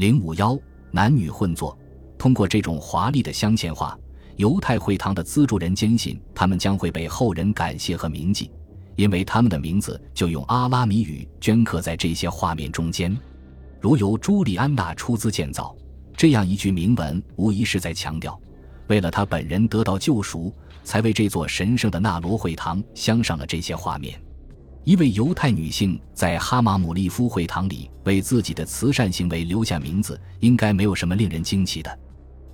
零五幺男女混作，通过这种华丽的镶嵌画，犹太会堂的资助人坚信他们将会被后人感谢和铭记，因为他们的名字就用阿拉米语镌刻在这些画面中间。如由朱利安娜出资建造，这样一句铭文无疑是在强调，为了他本人得到救赎，才为这座神圣的纳罗会堂镶上了这些画面。一位犹太女性在哈马姆利夫会堂里为自己的慈善行为留下名字，应该没有什么令人惊奇的。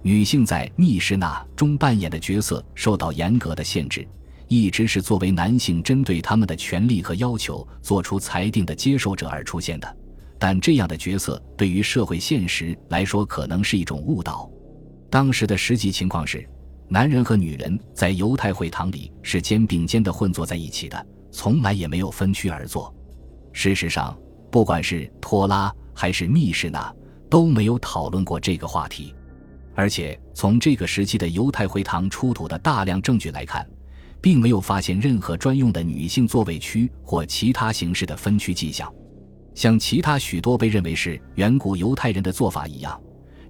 女性在密室那中扮演的角色受到严格的限制，一直是作为男性针对他们的权利和要求做出裁定的接受者而出现的。但这样的角色对于社会现实来说可能是一种误导。当时的实际情况是，男人和女人在犹太会堂里是肩并肩的混坐在一起的，从来也没有分区而坐。事实上，不管是托拉还是密室那，都没有讨论过这个话题。而且，从这个时期的犹太会堂出土的大量证据来看，并没有发现任何专用的女性座位区或其他形式的分区迹象。像其他许多被认为是远古犹太人的做法一样，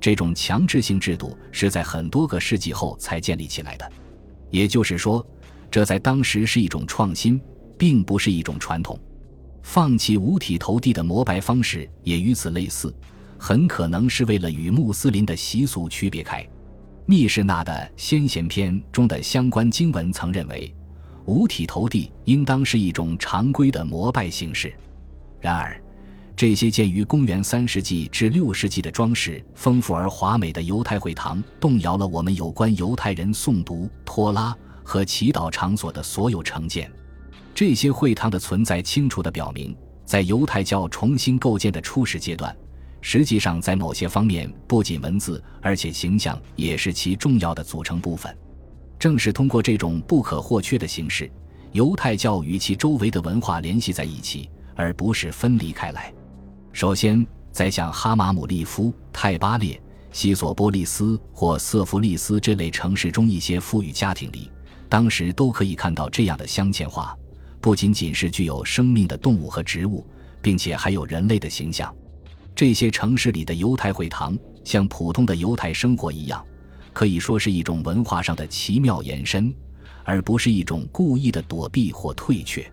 这种强制性制度是在很多个世纪后才建立起来的。也就是说，这在当时是一种创新，并不是一种传统。放弃五体投地的膜拜方式也与此类似，很可能是为了与穆斯林的习俗区别开。密室那的先贤篇中的相关经文曾认为，五体投地应当是一种常规的膜拜形式。然而，这些建于公元三世纪至六世纪的装饰丰富而华美的犹太会堂，动摇了我们有关犹太人诵读托拉和祈祷场所的所有成见。这些会堂的存在，清楚地表明，在犹太教重新构建的初始阶段，实际上在某些方面，不仅文字，而且形象也是其重要的组成部分。正是通过这种不可或缺的形式，犹太教与其周围的文化联系在一起，而不是分离开来。首先，在像哈马姆利夫、泰巴列、西索波利斯或瑟弗利斯这类城市中一些富裕家庭里，当时都可以看到这样的镶嵌画，不仅仅是具有生命的动物和植物，并且还有人类的形象。这些城市里的犹太会堂，像普通的犹太生活一样，可以说是一种文化上的奇妙延伸，而不是一种故意的躲避或退却。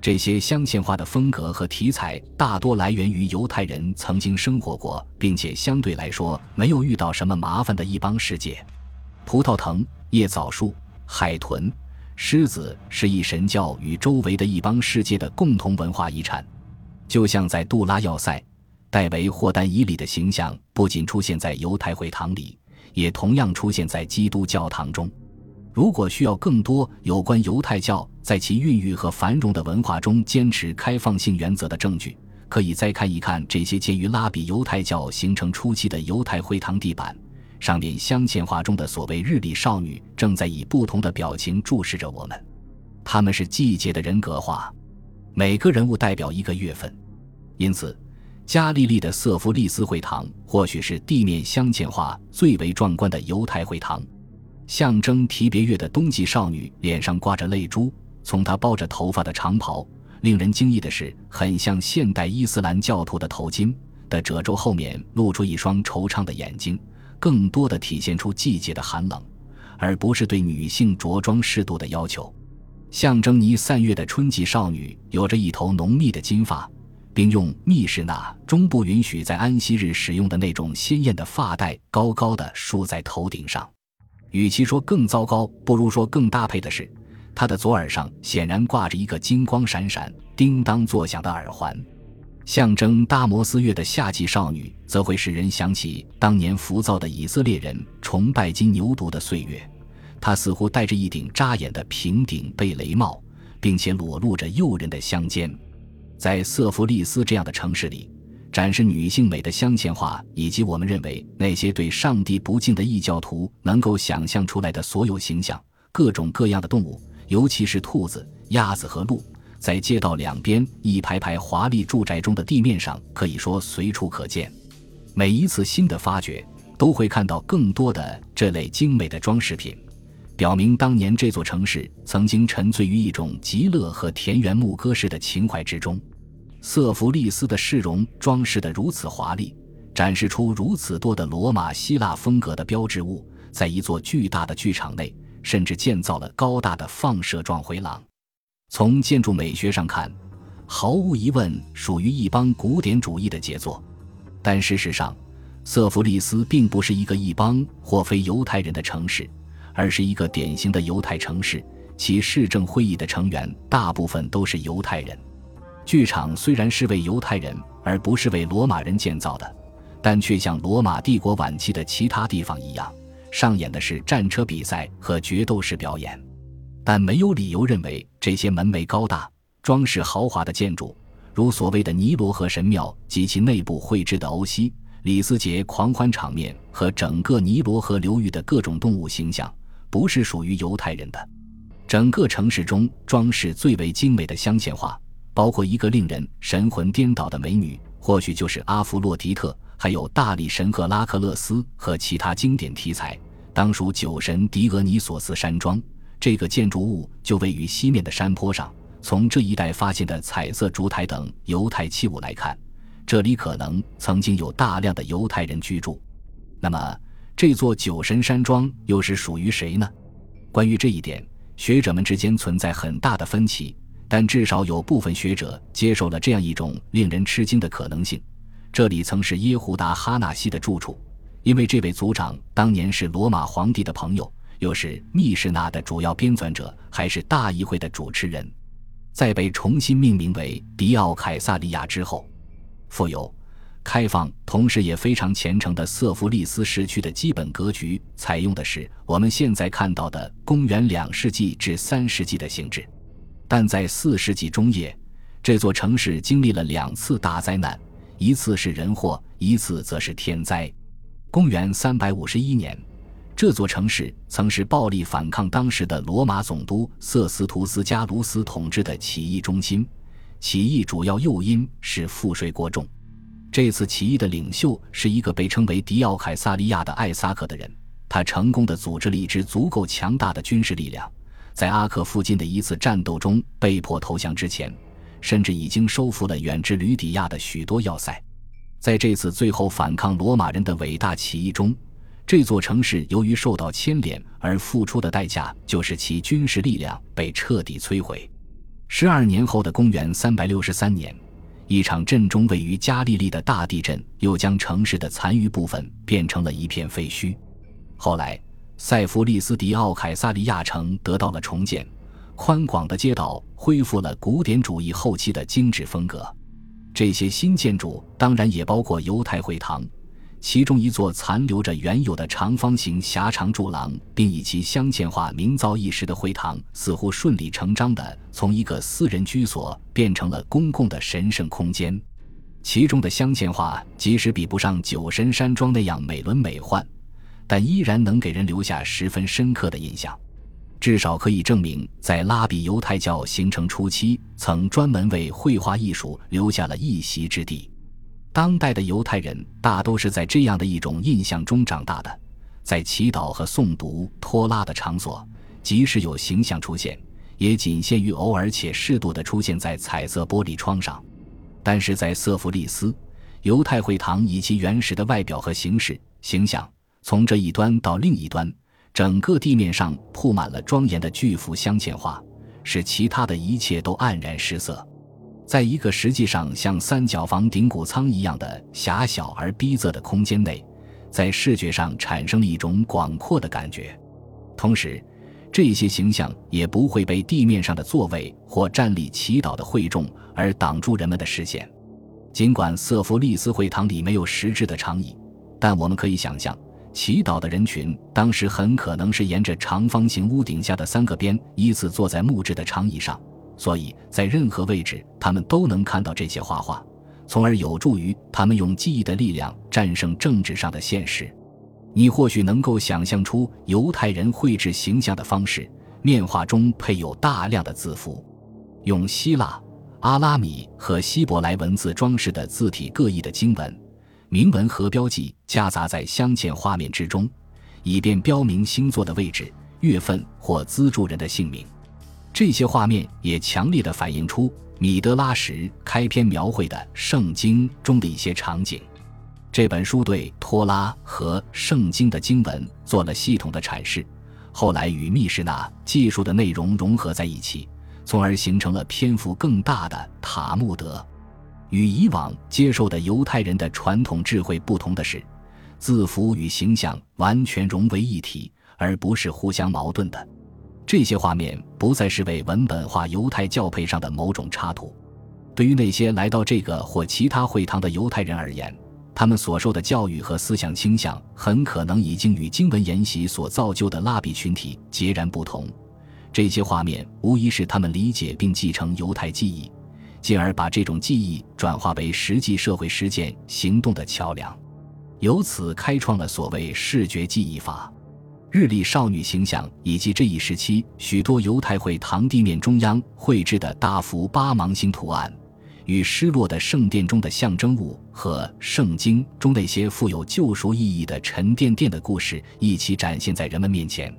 这些镶嵌画的风格和题材大多来源于犹太人曾经生活过并且相对来说没有遇到什么麻烦的一帮世界。葡萄藤、叶枣树、海豚、狮子是一神教与周围的一帮世界的共同文化遗产。就像在杜拉要塞，戴维霍丹伊里的形象不仅出现在犹太会堂里，也同样出现在基督教堂中。如果需要更多有关犹太教在其孕育和繁荣的文化中坚持开放性原则的证据，可以再看一看这些介于拉比犹太教形成初期的犹太会堂地板，上面镶嵌画中的所谓日历少女正在以不同的表情注视着我们，他们是季节的人格化，每个人物代表一个月份，因此，加利利的瑟夫利斯会堂或许是地面镶嵌画最为壮观的犹太会堂。象征提别月的冬季少女脸上挂着泪珠，从她包着头发的长袍，令人惊异的是，很像现代伊斯兰教徒的头巾的褶皱后面露出一双惆怅的眼睛，更多的体现出季节的寒冷，而不是对女性着装适度的要求。象征尼散月的春季少女有着一头浓密的金发，并用密室那中不允许在安息日使用的那种鲜艳的发带高高的梳在头顶上。与其说更糟糕，不如说更搭配的是，她的左耳上显然挂着一个金光闪闪、叮当作响的耳环，象征大摩斯月的夏季少女，则会使人想起当年浮躁的以色列人崇拜金牛犊的岁月。她似乎戴着一顶扎眼的平顶贝雷帽，并且裸露着诱人的香肩。在瑟弗利斯这样的城市里。展示女性美的镶嵌画，以及我们认为那些对上帝不敬的异教徒能够想象出来的所有形象，各种各样的动物，尤其是兔子、鸭子和鹿，在街道两边一排排华丽住宅中的地面上，可以说随处可见。每一次新的发掘，都会看到更多的这类精美的装饰品，表明当年这座城市曾经沉醉于一种极乐和田园牧歌式的情怀之中。瑟弗利斯的市容装饰得如此华丽，展示出如此多的罗马希腊风格的标志物，在一座巨大的剧场内，甚至建造了高大的放射状回廊。从建筑美学上看，毫无疑问属于一帮古典主义的杰作。但事实上，瑟弗利斯并不是一个一邦或非犹太人的城市，而是一个典型的犹太城市。其市政会议的成员大部分都是犹太人。剧场虽然是为犹太人而不是为罗马人建造的，但却像罗马帝国晚期的其他地方一样，上演的是战车比赛和决斗式表演。但没有理由认为这些门楣高大、装饰豪华的建筑，如所谓的尼罗河神庙及其内部绘制的欧西里斯节狂欢场面和整个尼罗河流域的各种动物形象，不是属于犹太人的。整个城市中装饰最为精美的镶嵌画，包括一个令人神魂颠倒的美女，或许就是阿弗洛狄特，还有大力神赫拉克勒斯和其他经典题材，当属酒神狄俄尼索斯山庄。这个建筑物就位于西面的山坡上。从这一带发现的彩色烛台等犹太器物来看，这里可能曾经有大量的犹太人居住。那么，这座酒神山庄又是属于谁呢？关于这一点。学者们之间存在很大的分歧，但至少有部分学者接受了这样一种令人吃惊的可能性：这里曾是耶胡达哈纳西的住处，因为这位族长当年是罗马皇帝的朋友，又是密室纳的主要编纂者，还是大议会的主持人。在被重新命名为迪奥凯撒利亚之后，富有。开放，同时也非常虔诚的瑟弗利斯市区的基本格局，采用的是我们现在看到的公元两世纪至三世纪的形制。但在四世纪中叶，这座城市经历了两次大灾难，一次是人祸，一次则是天灾。公元三百五十一年，这座城市曾是暴力反抗当时的罗马总督瑟斯图斯加卢斯统治的起义中心。起义主要诱因是赋税过重。这次起义的领袖是一个被称为迪奥凯撒利亚的艾萨克的人，他成功的组织了一支足够强大的军事力量，在阿克附近的一次战斗中被迫投降之前，甚至已经收复了远至吕底亚的许多要塞。在这次最后反抗罗马人的伟大起义中，这座城市由于受到牵连而付出的代价就是其军事力量被彻底摧毁。十二年后的公元三百六十三年。一场震中位于加利利的大地震，又将城市的残余部分变成了一片废墟。后来，塞弗利斯迪奥凯撒利亚城得到了重建，宽广的街道恢复了古典主义后期的精致风格。这些新建筑当然也包括犹太会堂。其中一座残留着原有的长方形狭长柱廊，并以其镶嵌画名噪一时的会堂，似乎顺理成章地从一个私人居所变成了公共的神圣空间。其中的镶嵌画即使比不上酒神山庄那样美轮美奂，但依然能给人留下十分深刻的印象。至少可以证明，在拉比犹太教形成初期，曾专门为绘画艺术留下了一席之地。当代的犹太人大都是在这样的一种印象中长大的，在祈祷和诵读托拉的场所，即使有形象出现，也仅限于偶尔且适度的出现在彩色玻璃窗上。但是在瑟弗利斯，犹太会堂以其原始的外表和形式形象，从这一端到另一端，整个地面上铺满了庄严的巨幅镶嵌画，使其他的一切都黯然失色。在一个实际上像三角房顶谷仓一样的狭小而逼仄的空间内，在视觉上产生了一种广阔的感觉。同时，这些形象也不会被地面上的座位或站立祈祷的会众而挡住人们的视线。尽管瑟弗利斯会堂里没有实质的长椅，但我们可以想象，祈祷的人群当时很可能是沿着长方形屋顶下的三个边依次坐在木质的长椅上。所以在任何位置，他们都能看到这些画画，从而有助于他们用记忆的力量战胜政治上的现实。你或许能够想象出犹太人绘制形象的方式：面画中配有大量的字符，用希腊、阿拉米和希伯来文字装饰的字体各异的经文、铭文和标记夹杂在镶嵌画面之中，以便标明星座的位置、月份或资助人的姓名。这些画面也强烈地反映出米德拉什开篇描绘的圣经中的一些场景。这本书对托拉和圣经的经文做了系统的阐释，后来与密室那技术的内容融合在一起，从而形成了篇幅更大的塔木德。与以往接受的犹太人的传统智慧不同的是，字符与形象完全融为一体，而不是互相矛盾的。这些画面不再是为文本化犹太教配上的某种插图。对于那些来到这个或其他会堂的犹太人而言，他们所受的教育和思想倾向很可能已经与经文研习所造就的蜡笔群体截然不同。这些画面无疑是他们理解并继承犹太记忆，进而把这种记忆转化为实际社会实践行动的桥梁，由此开创了所谓视觉记忆法。日历少女形象以及这一时期许多犹太会堂地面中央绘制的大幅八芒星图案。与失落的圣殿中的象征物和圣经中那些富有救赎意义的沉甸甸的故事一起展现在人们面前。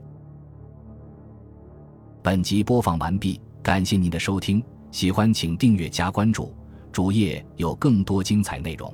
本集播放完毕，感谢您的收听，喜欢请订阅加关注，主页有更多精彩内容。